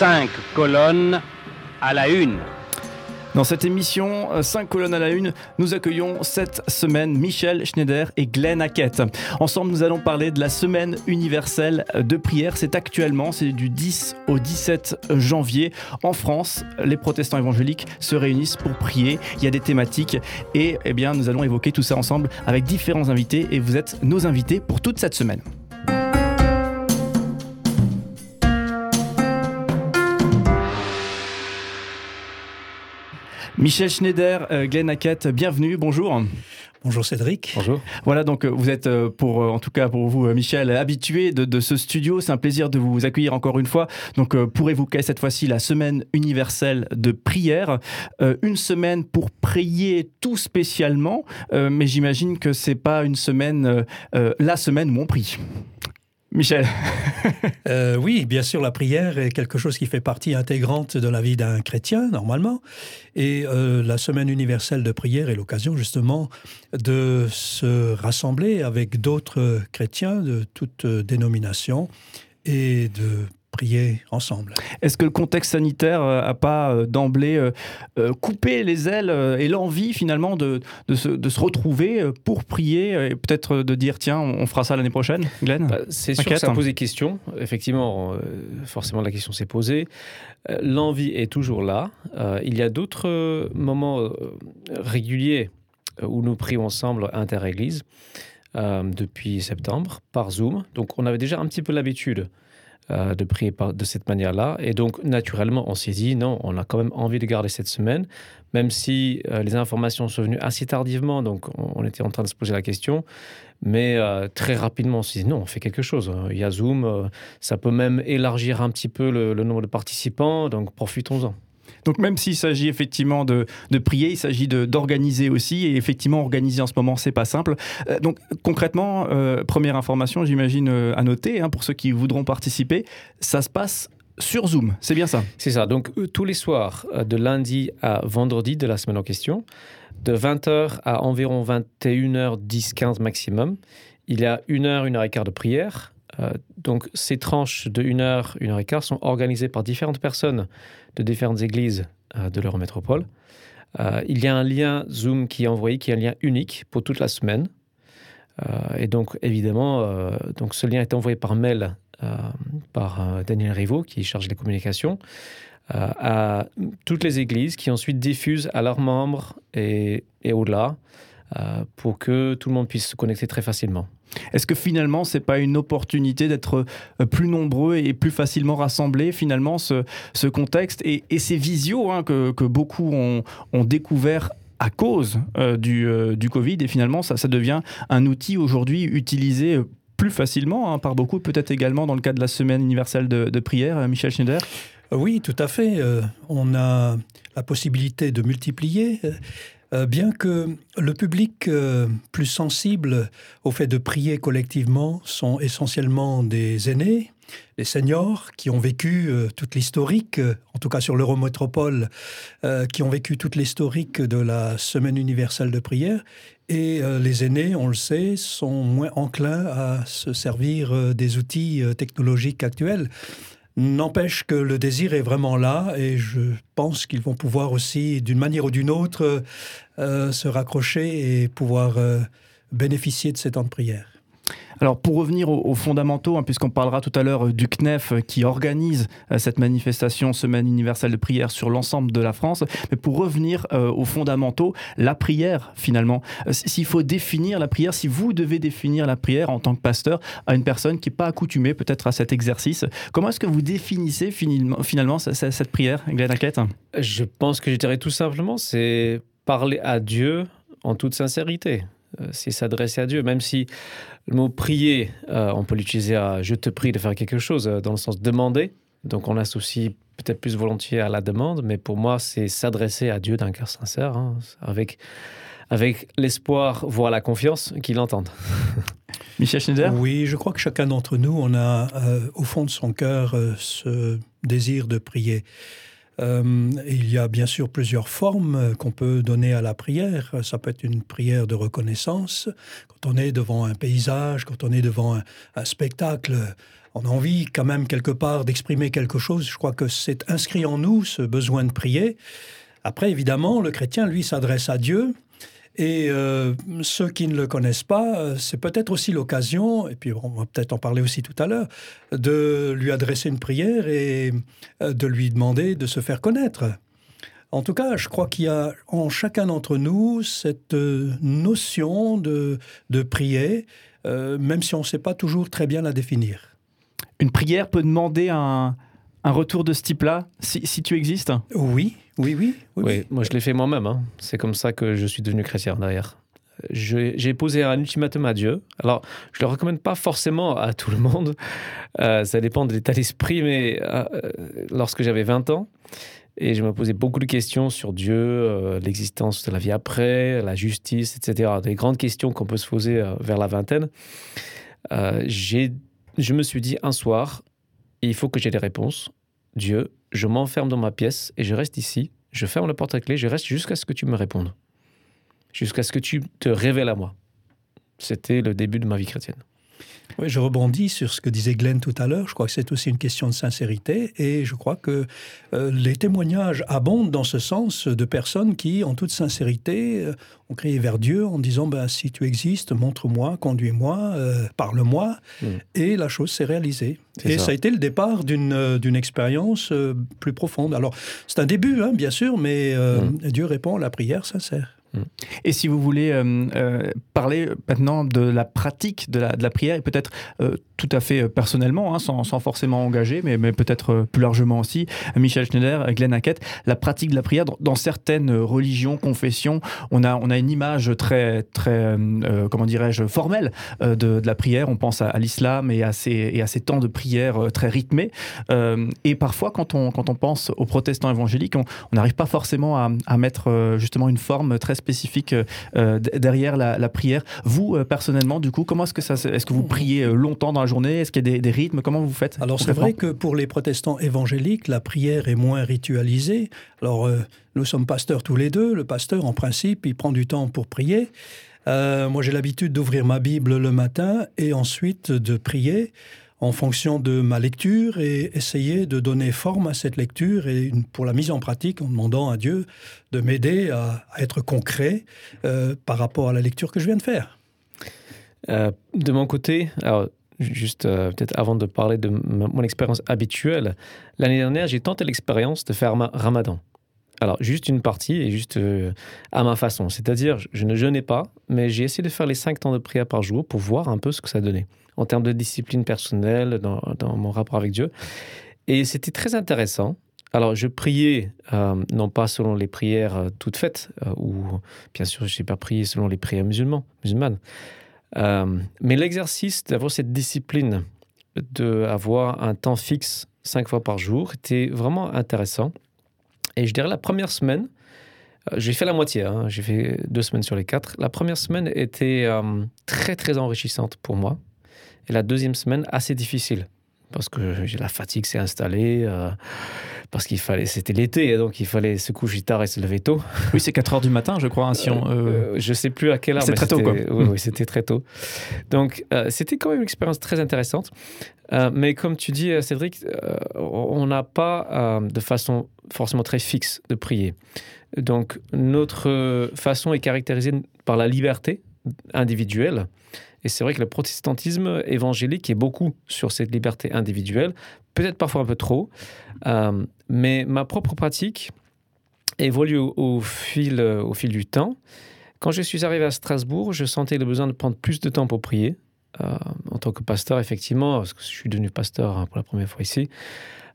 5 colonnes à la une. Dans cette émission, 5 colonnes à la une, nous accueillons cette semaine Michel Schneider et Glenn Hackett. Ensemble, nous allons parler de la semaine universelle de prière. C'est actuellement, c'est du 10 au 17 janvier. En France, les protestants évangéliques se réunissent pour prier. Il y a des thématiques et eh bien, nous allons évoquer tout ça ensemble avec différents invités et vous êtes nos invités pour toute cette semaine. Michel Schneider, euh, Glenn Hackett, bienvenue, bonjour. Bonjour Cédric. Bonjour. Voilà, donc euh, vous êtes, euh, pour, en tout cas pour vous, Michel, habitué de, ce studio. C'est un plaisir de vous accueillir encore une fois. Donc, pour évoquer cette fois-ci la semaine universelle de prière? une semaine pour prier tout spécialement, mais j'imagine que c'est pas une semaine, la semaine où on prie. Michel. euh, oui, bien sûr, la prière est quelque chose qui fait partie intégrante de la vie d'un chrétien, normalement. Et euh, la semaine universelle de prière est l'occasion, justement, de se rassembler avec d'autres chrétiens de toutes dénominations et de prier ensemble. Est-ce que le contexte sanitaire n'a euh, pas euh, d'emblée euh, coupé les ailes et l'envie finalement de, de, se, retrouver pour prier et peut-être de dire tiens, on fera ça l'année prochaine, Glenn? Bah, C'est sûr que ça pose des questions. Effectivement, forcément la question s'est posée. L'envie est toujours là. il y a d'autres moments réguliers où nous prions ensemble inter-église depuis septembre par Zoom. Donc on avait déjà un petit peu l'habitude euh, de prier de cette manière-là. Et donc, naturellement, on s'est dit, non, on a quand même envie de garder cette semaine, même si euh, les informations sont venues assez tardivement, donc on, était en train de se poser la question. Mais euh, très rapidement, on s'est dit, non, on fait quelque chose. Il y a Zoom, ça peut même élargir un petit peu le nombre de participants, donc profitons-en. Donc même s'il s'agit effectivement de, prier, il s'agit d'organiser aussi. Et effectivement, organiser en ce moment, c'est pas simple. Euh, donc concrètement, euh, première information, j'imagine euh, à noter, hein, pour ceux qui voudront participer, ça se passe sur Zoom, c'est bien ça? C'est ça. Donc tous les soirs, de lundi à vendredi de la semaine en question, de 20h à environ 21h10, 15 maximum, il y a une heure, une heure et quart de prière. donc ces tranches de une heure, une heure et quart sont organisées par différentes personnes de différentes églises euh, de leur métropole. Euh, il y a un lien Zoom qui est envoyé, qui est un lien unique pour toute la semaine. Euh, et donc, évidemment, donc ce lien est envoyé par mail par Daniel Rivaud, qui charge les communications, à toutes les églises qui ensuite diffusent à leurs membres et, et au-delà pour que tout le monde puisse se connecter très facilement. Est-ce que finalement, c'est pas une opportunité d'être euh, plus nombreux et plus facilement rassemblés, finalement, ce, contexte et, ces visios hein, que, beaucoup ont, découvert à cause euh, euh, du, Covid et finalement ça, devient un outil aujourd'hui utilisé plus facilement hein, par beaucoup, peut-être également dans le cadre de la semaine universelle de, prière, Michel Schneider? Oui, tout à fait. on a la possibilité de multiplier euh, bien que le public euh, plus sensible au fait de prier collectivement sont essentiellement des aînés, des seniors qui ont vécu euh, toute l'historique, en tout cas sur l'Eurométropole, qui ont vécu toute l'historique de la Semaine universelle de prière. Et les aînés, on le sait, sont moins enclins à se servir des outils technologiques actuels. N'empêche que le désir est vraiment là et je pense qu'ils vont pouvoir aussi, d'une manière ou d'une autre, euh, se raccrocher et pouvoir euh, bénéficier de ces temps de prière. Alors pour revenir aux, fondamentaux, hein, puisqu'on parlera tout à l'heure euh, du CNEF qui organise cette manifestation Semaine universelle de prière sur l'ensemble de la France, mais pour revenir aux fondamentaux, la prière finalement, s'il faut définir la prière, si vous devez définir la prière en tant que pasteur à une personne qui n'est pas accoutumée peut-être à cet exercice, comment est-ce que vous définissez finalement, finalement cette prière, Glenn Je pense que je dirais tout simplement, c'est parler à Dieu en toute sincérité. Euh, c'est s'adresser à Dieu, même si le mot prier, euh, on peut l'utiliser à je te prie de faire quelque chose, euh, dans le sens demander. Donc on associe peut-être plus volontiers à la demande, mais pour moi, c'est s'adresser à Dieu d'un cœur sincère, hein, avec, avec l'espoir, voire la confiance qu'il entende. Michel Schneider? Oui, je crois que chacun d'entre nous, on a au fond de son cœur ce désir de prier. Euh, il y a bien sûr plusieurs formes qu'on peut donner à la prière. Ça peut être une prière de reconnaissance. Quand on est devant un paysage, quand on est devant un, un spectacle, on a envie quand même quelque part d'exprimer quelque chose. Je crois que c'est inscrit en nous ce besoin de prier. Après, évidemment, le chrétien, lui, s'adresse à Dieu. Et euh, ceux qui ne le connaissent pas, euh, c'est peut-être aussi l'occasion, et puis on va peut-être en parler aussi tout à l'heure, de lui adresser une prière et euh, de lui demander de se faire connaître. En tout cas, je crois qu'il y a en chacun d'entre nous cette notion de, de prier, même si on ne sait pas toujours très bien la définir. Une prière peut demander un, un retour de ce type-là, si, si, tu existes? Oui, oui, oui. Oui, oui. moi je l'ai fait moi-même. Hein. C'est comme ça que je suis devenu chrétien d'ailleurs. J'ai posé un ultimatum à Dieu. Alors, je ne le recommande pas forcément à tout le monde. Euh, ça dépend de l'état d'esprit, mais euh, lorsque j'avais 20 ans, et je me posais beaucoup de questions sur Dieu, euh, l'existence de la vie après, la justice, etc. Des grandes questions qu'on peut se poser euh, vers la vingtaine. Euh, je me suis dit un soir, il faut que j'ai des réponses. Dieu, je m'enferme dans ma pièce et je reste ici. Je ferme la porte à clé, je reste jusqu'à ce que tu me répondes. Jusqu'à ce que tu te révèles à moi. C'était le début de ma vie chrétienne. Oui, je rebondis sur ce que disait Glenn tout à l'heure. Je crois que c'est aussi une question de sincérité et je crois que euh, les témoignages abondent dans ce sens de personnes qui, en toute sincérité, euh, ont crié vers Dieu en disant ben, si tu existes, montre-moi, conduis-moi, euh, parle-moi. Mm. Et la chose s'est réalisée. Et ça. ça. a été le départ d'une expérience plus profonde. Alors, c'est un début, hein, bien sûr, mais mm. Dieu répond à la prière sincère. Mm. Et si vous voulez euh, euh, parler maintenant de la pratique de la, prière, et peut-être euh, tout à fait personnellement, hein, sans, forcément engager, mais, peut-être plus largement aussi, Michel Schneider, Glenn Hackett, la pratique de la prière, dans, certaines religions, confessions, on a, une image très, très comment dirais-je, formelle de, la prière. On pense à, l'islam et, à ces temps de prière très rythmés. et parfois, quand on, quand on pense aux protestants évangéliques, on n'arrive pas forcément à, à mettre justement une forme très spécifique euh, derrière la, la, prière. Vous, euh, personnellement, du coup, comment est-ce que ça Est-ce que vous priez euh, longtemps dans la journée? Est-ce qu'il y a des, des, rythmes? Comment vous faites Alors, c'est vrai que pour les protestants évangéliques, la prière est moins ritualisée. Alors, euh, nous sommes pasteurs tous les deux. Le pasteur, en principe, il prend du temps pour prier. Euh, moi, j'ai l'habitude d'ouvrir ma Bible le matin et ensuite de prier en fonction de ma lecture et essayer de donner forme à cette lecture et pour la mise en pratique en demandant à Dieu de m'aider à, être concret euh, par rapport à la lecture que je viens de faire. Euh, de mon côté, alors juste euh, peut-être avant de parler de mon expérience habituelle, l'année dernière, j'ai tenté l'expérience de faire ma ramadan. Alors, juste une partie et juste euh, à ma façon. C'est-à-dire, je ne jeûnais pas, mais j'ai essayé de faire les cinq temps de prière par jour pour voir un peu ce que ça donnait en termes de discipline personnelle dans, mon rapport avec Dieu. Et c'était très intéressant. Alors, je priais, euh, non pas selon les prières euh, toutes faites, ou bien sûr, je n'ai pas prié selon les prières musulmanes. Mais l'exercice d'avoir cette discipline, d'avoir un temps fixe cinq fois par jour, était vraiment intéressant. Et je dirais la première semaine, euh, j'ai fait la moitié, hein, j'ai fait deux semaines sur les quatre. La première semaine était euh, très très enrichissante pour moi. Et la deuxième semaine, assez difficile. Parce que la fatigue s'est installée, euh, parce qu'il fallait, c'était l'été, donc il fallait se coucher tard et se lever tôt. Oui, c'est 4 heures du matin, je crois. Hein, si on, euh... je sais plus à quelle heure. C'est très tôt, quoi. Oui, oui c'était très tôt. Donc, euh, c'était quand même une expérience très intéressante. Euh, mais comme tu dis, Cédric, euh, on n'a pas euh, de façon forcément très fixe de prier. Donc, notre façon est caractérisée par la liberté individuelle. Et c'est vrai que le protestantisme évangélique est beaucoup sur cette liberté individuelle, peut-être parfois un peu trop, euh, mais ma propre pratique évolue au, fil, au fil du temps. Quand je suis arrivé à Strasbourg, je sentais le besoin de prendre plus de temps pour prier. Euh, en tant que pasteur, effectivement, parce que je suis devenu pasteur hein, pour la première fois ici,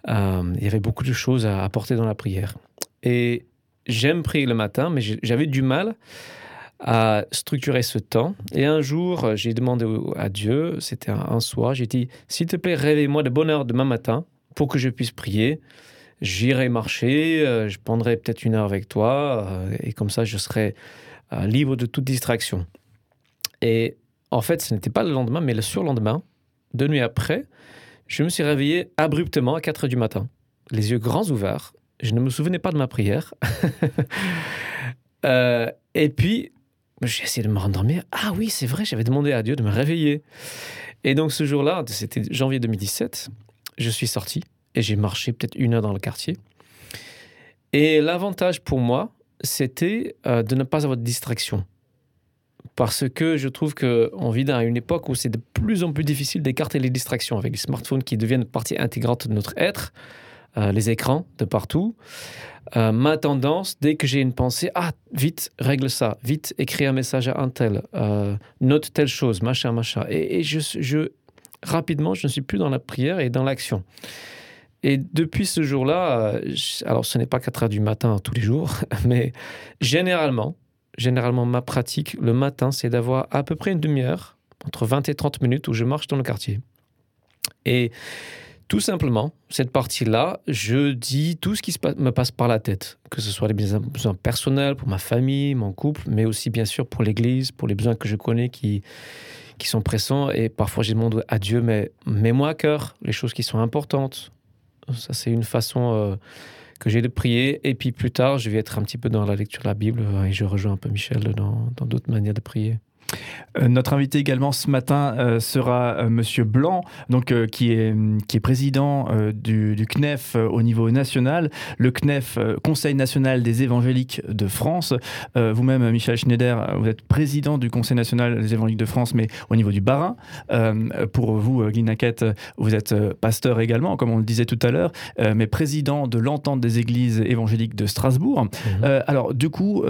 euh, il y avait beaucoup de choses à apporter dans la prière. Et j'aime prier le matin, mais j'avais du mal à structurer ce temps. Et un jour, j'ai demandé à Dieu, c'était un, soir, j'ai dit, s'il te plaît, réveille-moi de bonne heure demain matin pour que je puisse prier. J'irai marcher, euh, je prendrai peut-être une heure avec toi, euh, et comme ça, je serai euh, libre de toute distraction. Et en fait, ce n'était pas le lendemain, mais le surlendemain, deux nuits après, je me suis réveillé abruptement à 4 heures du matin, les yeux grands ouverts, Je ne me souvenais pas de ma prière. Euh, et puis, j'ai essayé de me rendormir. Ah oui, c'est vrai, j'avais demandé à Dieu de me réveiller. Et donc ce jour-là, c'était janvier 2017, je suis sorti et j'ai marché peut-être une heure dans le quartier. Et l'avantage pour moi, c'était euh, de ne pas avoir de distraction. Parce que je trouve qu'on vit dans une époque où c'est de plus en plus difficile d'écarter les distractions avec les smartphones qui deviennent partie intégrante de notre être, euh, les écrans de partout. Euh, ma tendance, dès que j'ai une pensée, ah, vite, règle ça, vite, écris un message à un tel, note telle chose, machin, machin. Et, je, je, rapidement, je ne suis plus dans la prière et dans l'action. Et depuis ce jour-là, euh, alors ce n'est pas 4 heures du matin tous les jours, mais généralement, généralement ma pratique le matin, c'est d'avoir à peu près une demi-heure, entre 20 et 30 minutes où je marche dans le quartier. Et tout simplement, cette partie-là, je dis tout ce qui me passe par la tête, que ce soit les besoins personnels pour ma famille, mon couple, mais aussi bien sûr pour l'Église, pour les besoins que je connais qui, sont pressants. Et parfois, je demande à Dieu, mais mets-moi à cœur les choses qui sont importantes, ça, c'est une façon euh, que j'ai de prier. Et puis plus tard, je vais être un petit peu dans la lecture de la Bible euh, et je rejoins un peu Michel dans d'autres manières de prier. Euh, notre invité également ce matin euh, sera euh, Monsieur Blanc, donc qui est qui est président du, CNEF au niveau national, le CNEF Conseil national des évangéliques de France. Vous-même, Michel Schneider, vous êtes président du Conseil national des évangéliques de France, mais au niveau du Bas-Rhin. pour vous, Guy vous êtes pasteur également, comme on le disait tout à l'heure, mais président de l'entente des églises évangéliques de Strasbourg. Mhm. alors, du coup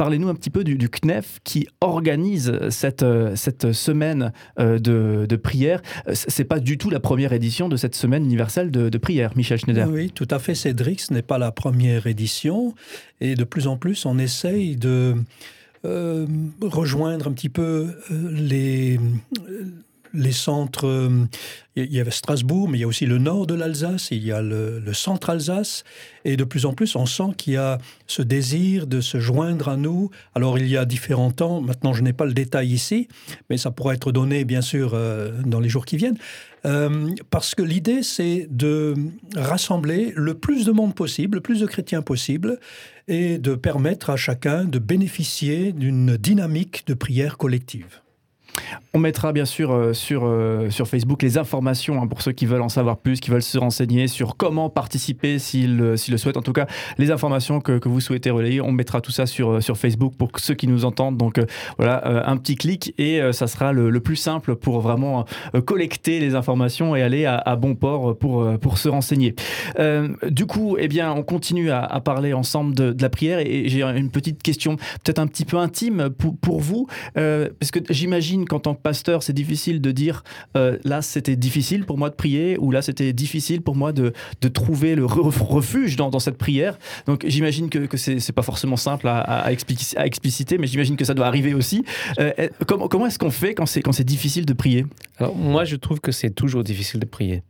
Parlez-nous un petit peu du, CNEF qui organise cette, euh, cette semaine euh, de, de prière. Euh, c'est pas du tout la première édition de cette semaine universelle de, prière, Michel Schneider. Oui, tout à fait, Cédric. Ce n'est pas la première édition. Et de plus en plus, on essaye de rejoindre un petit peu les les centres, euh, il y avait Strasbourg, mais il y a aussi le nord de l'Alsace, il y a le, centre Alsace, et de plus en plus on sent qu'il y a ce désir de se joindre à nous. Alors il y a différents temps, maintenant je n'ai pas le détail ici, mais ça pourra être donné bien sûr euh, dans les jours qui viennent, euh, parce que l'idée c'est de rassembler le plus de monde possible, le plus de chrétiens possible, et de permettre à chacun de bénéficier d'une dynamique de prière collective. On mettra bien sûr euh, sur, euh, sur Facebook les informations hein, pour ceux qui veulent en savoir plus, qui veulent se renseigner sur comment participer s'ils le souhaitent. En tout cas, les informations que, vous souhaitez relayer, on mettra tout ça sur, euh, sur Facebook pour ceux qui nous entendent. Donc voilà, un petit clic et ça sera le, plus simple pour vraiment collecter les informations et aller à, bon port pour, pour se renseigner. du coup, eh bien, on continue à, parler ensemble de, la prière et, j'ai une petite question peut-être un petit peu intime pour, pour vous, parce que j'imagine qu'en tant que pasteur, c'est difficile de dire euh, là c'était difficile pour moi de prier ou là c'était difficile pour moi de, de trouver le refuge dans, dans, cette prière. Donc j'imagine que, que c'est pas forcément simple à, à, expliciter, mais j'imagine que ça doit arriver aussi. Euh, comment comment est-ce qu'on fait quand c'est difficile de prier? Alors moi je trouve que c'est toujours difficile de prier.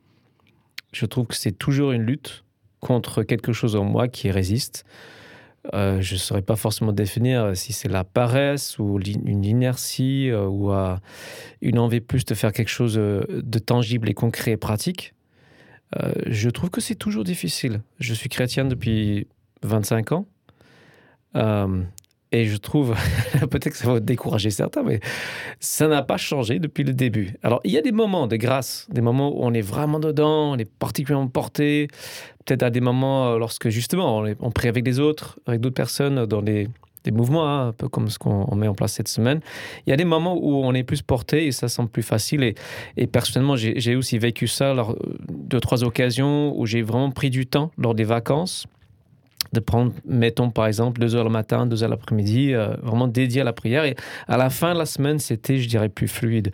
Je trouve que c'est toujours une lutte contre quelque chose en moi qui résiste. Euh, je ne saurais pas forcément définir si c'est la paresse ou une inertie euh, ou une envie plus de faire quelque chose euh, de tangible et concret et pratique. je trouve que c'est toujours difficile. Je suis chrétien depuis 25 ans. Et je trouve, peut-être que ça va décourager certains, mais ça n'a pas changé depuis le début. Alors, il y a des moments de grâce, des moments où on est vraiment dedans, on est particulièrement porté. Peut-être à des moments euh, lorsque, justement, on, prie avec des autres, avec d'autres personnes dans des, des mouvements, hein, un peu comme ce qu'on met en place cette semaine. Il y a des moments où on est plus porté et ça semble plus facile. Et, et personnellement, j'ai aussi vécu ça lors de trois occasions où j'ai vraiment pris du temps lors des vacances de prendre, mettons par exemple, deux heures le matin, deux heures l'après-midi, euh, vraiment dédié à la prière. Et à la fin de la semaine, c'était, je dirais, plus fluide.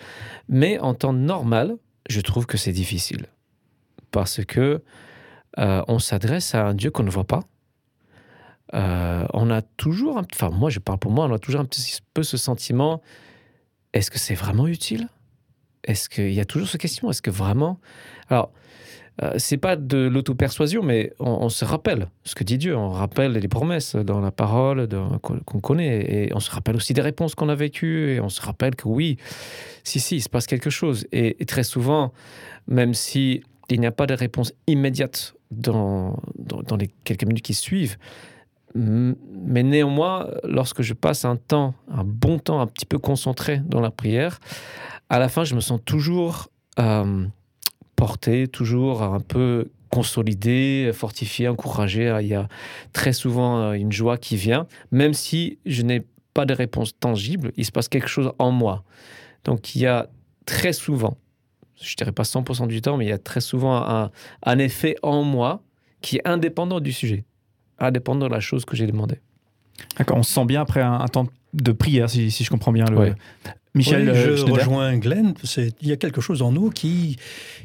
Mais en temps normal, je trouve que c'est difficile. Parce que euh, on s'adresse à un Dieu qu'on ne voit pas. Euh, on a toujours, enfin moi je parle pour moi, on a toujours un petit peu ce sentiment, est-ce que c'est vraiment utile? Est-ce qu'il y a toujours cette question? Est-ce que vraiment... Alors, euh, c'est pas de l'auto-persuasion, mais on, se rappelle ce que dit Dieu, on rappelle les promesses dans la parole qu'on connaît, et on se rappelle aussi des réponses qu'on a vécues, et on se rappelle que oui, si, si, il se passe quelque chose. Et, très souvent, même si il n'y a pas de réponse immédiate dans, dans, les quelques minutes qui suivent. Mais néanmoins, lorsque je passe un temps, un bon temps un petit peu concentré dans la prière, à la fin, je me sens toujours euh, porté, toujours un peu consolidé, fortifié, encouragé. Il y a très souvent euh, une joie qui vient, même si je n'ai pas de réponse tangible, il se passe quelque chose en moi. Donc il y a très souvent, je dirais pas 100% du temps, mais il y a très souvent un, un effet en moi qui est indépendant du sujet, indépendant de la chose que j'ai demandé. D'accord, on se sent bien après un, un temps de prière, si, si je comprends bien. Le... Ouais. Michel, Oui, euh, je Schneider rejoins Glenn. Il y a quelque chose en nous qui,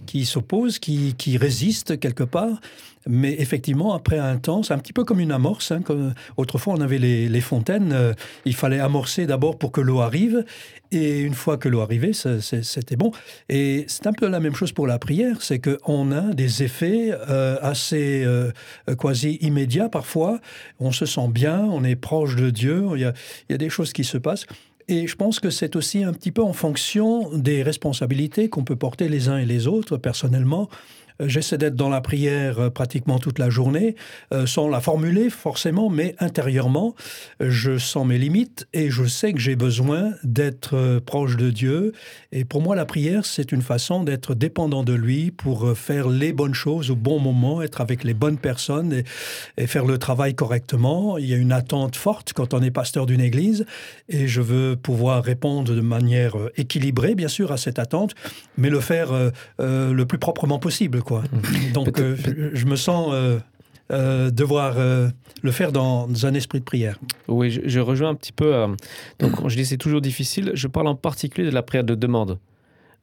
qui s'oppose, qui, qui résiste quelque part. Mais effectivement, après un temps, c'est un petit peu comme une amorce. hein, comme- autrefois, on avait les, les fontaines. euh, il fallait amorcer d'abord pour que l'eau arrive. Et une fois que l'eau arrivait, c'était bon. Et c'est un peu la même chose pour la prière. C'est qu'on a des effets euh, assez euh, quasi immédiats parfois. On se sent bien, on est proche de Dieu. Il y a, il y a des choses qui se passent. Et je pense que c'est aussi un petit peu en fonction des responsabilités qu'on peut porter les uns et les autres. Personnellement, j'essaie d'être dans la prière euh, pratiquement toute la journée, euh, sans la formuler forcément, mais intérieurement, euh, je sens mes limites et je sais que j'ai besoin d'être euh, proche de Dieu. Et pour moi, la prière, c'est une façon d'être dépendant de lui pour euh, faire les bonnes choses au bon moment, être avec les bonnes personnes et, faire le travail correctement. Il y a une attente forte quand on est pasteur d'une église et je veux pouvoir répondre de manière euh, équilibrée, bien sûr, à cette attente, mais le faire euh, euh, le plus proprement possible. Quoi. Donc, euh, je, je me sens euh, euh, devoir euh, le faire dans un esprit de prière. Oui, je, je rejoins un petit peu. euh, donc, quand je dis c'est toujours difficile, je parle en particulier de la prière de demande.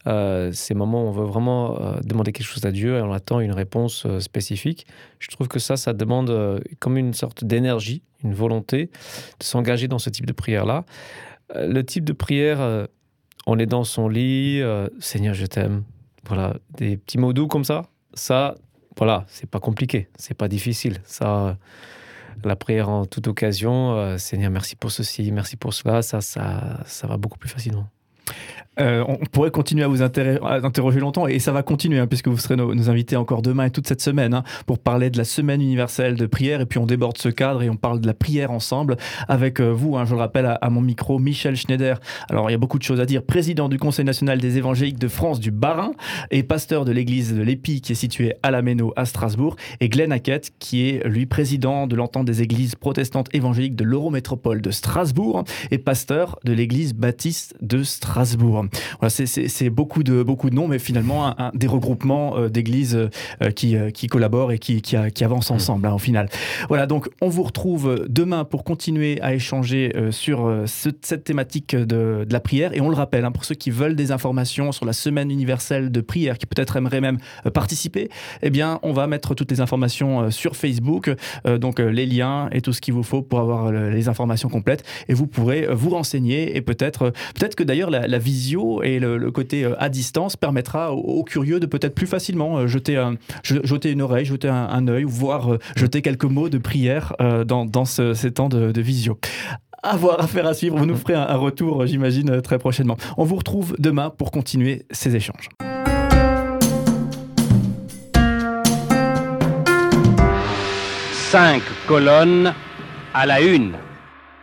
Euh, ces moments où on veut vraiment euh, demander quelque chose à Dieu et on attend une réponse euh, spécifique. Je trouve que ça, ça demande euh, comme une sorte d'énergie, une volonté de s'engager dans ce type de prière-là. Euh, le type de prière, euh, on est dans son lit, euh, Seigneur, je t'aime. Voilà, des petits mots doux comme ça? Ça, voilà, c'est pas compliqué, c'est pas difficile. Ça, la prière en toute occasion, euh, Seigneur, merci pour ceci, merci pour cela, ça, ça, ça va beaucoup plus facilement. Euh, on pourrait continuer à vous interroger longtemps et ça va continuer hein, puisque vous serez nos, invités encore demain et toute cette semaine hein, pour parler de la semaine universelle de prière et puis on déborde ce cadre et on parle de la prière ensemble avec euh, vous, hein, je le rappelle à, mon micro, Michel Schneider. Alors il y a beaucoup de choses à dire, président du Conseil national des évangéliques de France du Bas-Rhin et pasteur de l'église de l'Épi qui est située à la Méno à Strasbourg et Glenn Hackett qui est lui président de l'entente des églises protestantes évangéliques de l'Eurométropole de Strasbourg et pasteur de l'église baptiste de Strasbourg. Voilà, c'est- beaucoup de, beaucoup de noms, mais finalement des regroupements euh, d'églises euh, qui, euh, qui collaborent et qui, qui, avancent ensemble hein, au final. Voilà, donc on vous retrouve demain pour continuer à échanger sur ce- cette thématique de, la prière. Et on le rappelle, hein, pour ceux qui veulent des informations sur la semaine universelle de prière, qui peut-être aimeraient même participer, eh bien, on va mettre toutes les informations sur Facebook, donc les liens et tout ce qu'il vous faut pour avoir les informations complètes. Et vous pourrez vous renseigner et peut-être, peut-être que d'ailleurs la, la visio et le, côté euh, à distance permettra aux, curieux de peut-être plus facilement euh, jeter, un, je- jeter une oreille, jeter un, un œil, voire euh, jeter quelques mots de prière dans, dans ce- ces temps de, visio. À voir, à faire à suivre. Vous nous ferez un, retour, j'imagine, très prochainement. On vous retrouve demain pour continuer ces échanges. Cinq colonnes à la une.